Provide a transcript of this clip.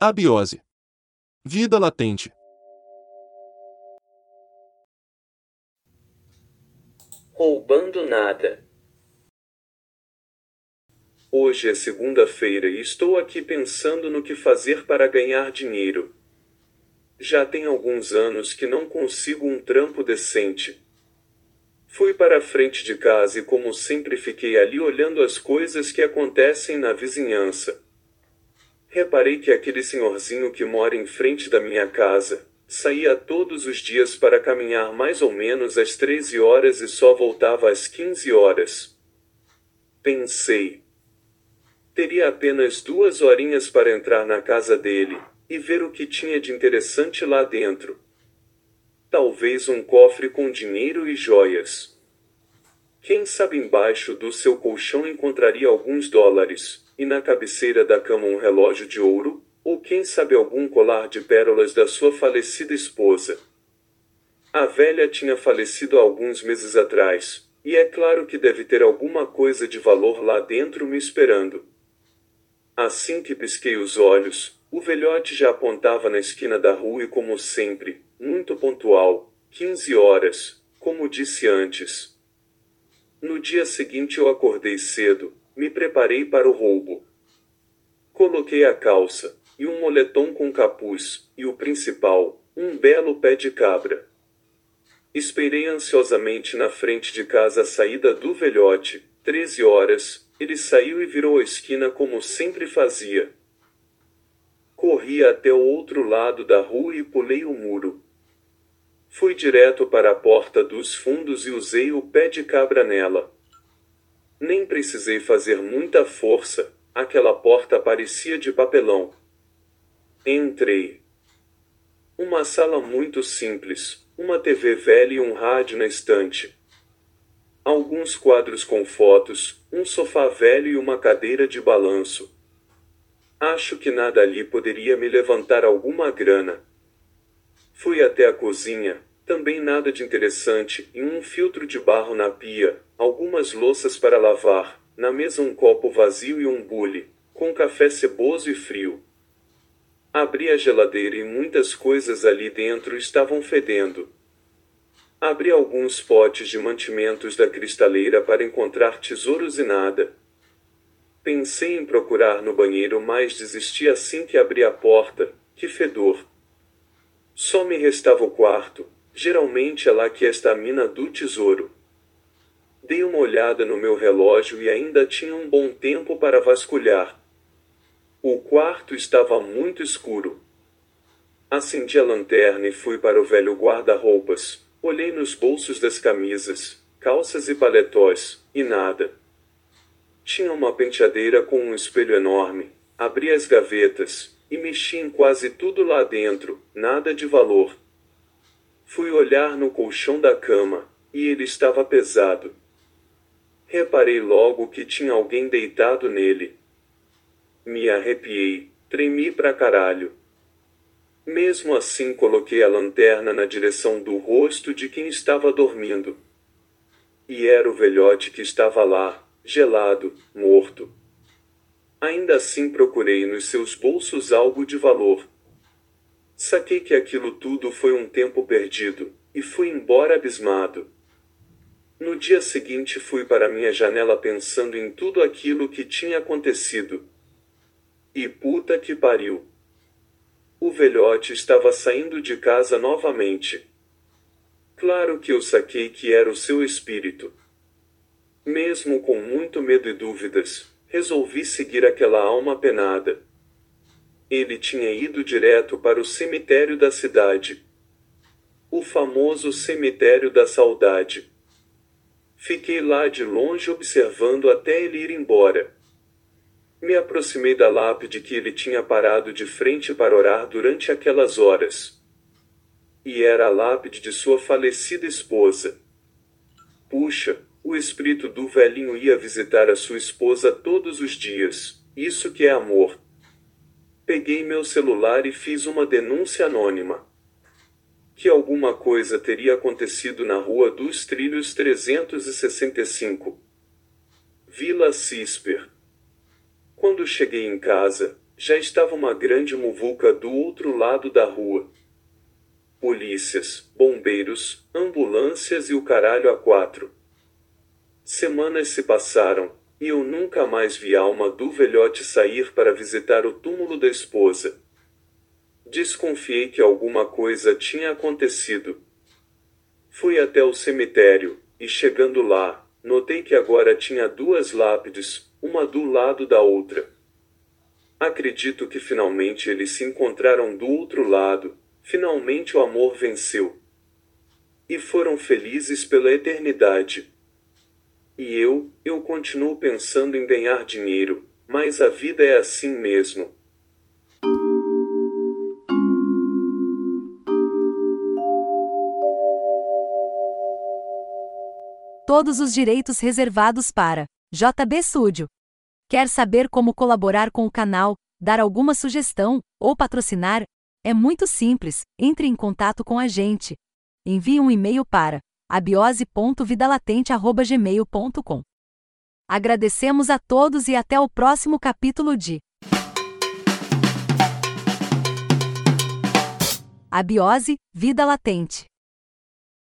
Abiose. Vida latente. Roubando nada. Hoje é segunda-feira e estou aqui pensando no que fazer para ganhar dinheiro. Já tem alguns anos que não consigo um trampo decente. Fui para a frente de casa e, como sempre, fiquei ali olhando as coisas que acontecem na vizinhança. Reparei que aquele senhorzinho que mora em frente da minha casa saía todos os dias para caminhar mais ou menos às 13 horas e só voltava às 15 horas. Pensei. Teria apenas duas horinhas para entrar na casa dele e ver o que tinha de interessante lá dentro. Talvez um cofre com dinheiro e joias. Quem sabe embaixo do seu colchão encontraria alguns dólares, e na cabeceira da cama um relógio de ouro, ou quem sabe algum colar de pérolas da sua falecida esposa. A velha tinha falecido há alguns meses atrás, e é claro que deve ter alguma coisa de valor lá dentro me esperando. Assim que pisquei os olhos, o velhote já apontava na esquina da rua e, como sempre, muito pontual, quinze horas, como disse antes. No dia seguinte eu acordei cedo, me preparei para o roubo. Coloquei a calça, e um moletom com capuz, e o principal, um belo pé de cabra. Esperei ansiosamente na frente de casa a saída do velhote, treze horas, ele saiu e virou a esquina como sempre fazia. Corri até o outro lado da rua e pulei o muro. Fui direto para a porta dos fundos e usei o pé de cabra nela. Nem precisei fazer muita força, aquela porta parecia de papelão. Entrei. Uma sala muito simples, uma TV velha e um rádio na estante. Alguns quadros com fotos, um sofá velho e uma cadeira de balanço. Acho que nada ali poderia me levantar alguma grana. Fui até a cozinha, também nada de interessante, e um filtro de barro na pia, algumas louças para lavar, na mesa um copo vazio e um bule, com café ceboso e frio. Abri a geladeira e muitas coisas ali dentro estavam fedendo. Abri alguns potes de mantimentos da cristaleira para encontrar tesouros e nada. Pensei em procurar no banheiro, mas desisti assim que abri a porta. Que fedor! Só me restava o quarto. Geralmente é lá que está a mina do tesouro. Dei uma olhada no meu relógio e ainda tinha um bom tempo para vasculhar. O quarto estava muito escuro. Acendi a lanterna e fui para o velho guarda-roupas. Olhei nos bolsos das camisas, calças e paletós, e nada. Tinha uma penteadeira com um espelho enorme. Abri as gavetas e mexi em quase tudo lá dentro, nada de valor. Fui olhar no colchão da cama, e ele estava pesado. Reparei logo que tinha alguém deitado nele. Me arrepiei, tremi pra caralho. Mesmo assim, coloquei a lanterna na direção do rosto de quem estava dormindo. E era o velhote que estava lá, gelado, morto. Ainda assim procurei nos seus bolsos algo de valor. Saquei que aquilo tudo foi um tempo perdido, e fui embora abismado. No dia seguinte fui para minha janela pensando em tudo aquilo que tinha acontecido. E puta que pariu! O velhote estava saindo de casa novamente. Claro que eu saquei que era o seu espírito. Mesmo com muito medo e dúvidas, resolvi seguir aquela alma penada. Ele tinha ido direto para o cemitério da cidade. O famoso cemitério da saudade. Fiquei lá de longe observando até ele ir embora. Me aproximei da lápide que ele tinha parado de frente para orar durante aquelas horas. E era a lápide de sua falecida esposa. Puxa, o espírito do velhinho ia visitar a sua esposa todos os dias. Isso que é amor. Peguei meu celular e fiz uma denúncia anônima. Que alguma coisa teria acontecido na Rua dos Trilhos 365. Vila Cisper. Quando cheguei em casa, já estava uma grande muvuca do outro lado da rua. Polícias, bombeiros, ambulâncias e o caralho a quatro. Semanas se passaram, e eu nunca mais vi a alma do velhote sair para visitar o túmulo da esposa. Desconfiei que alguma coisa tinha acontecido. Fui até o cemitério, e chegando lá, notei que agora tinha duas lápides, uma do lado da outra. Acredito que finalmente eles se encontraram do outro lado, finalmente o amor venceu. E foram felizes pela eternidade. E eu, eu continuo pensando em ganhar dinheiro, mas a vida é assim mesmo. Todos os direitos reservados para JB Studio. Quer saber como colaborar com o canal, dar alguma sugestão ou patrocinar? É muito simples. Entre em contato com a gente. Envie um e-mail para abiose.vidalatente@gmail.com. Agradecemos a todos e até o próximo capítulo de Abiose Vida Latente.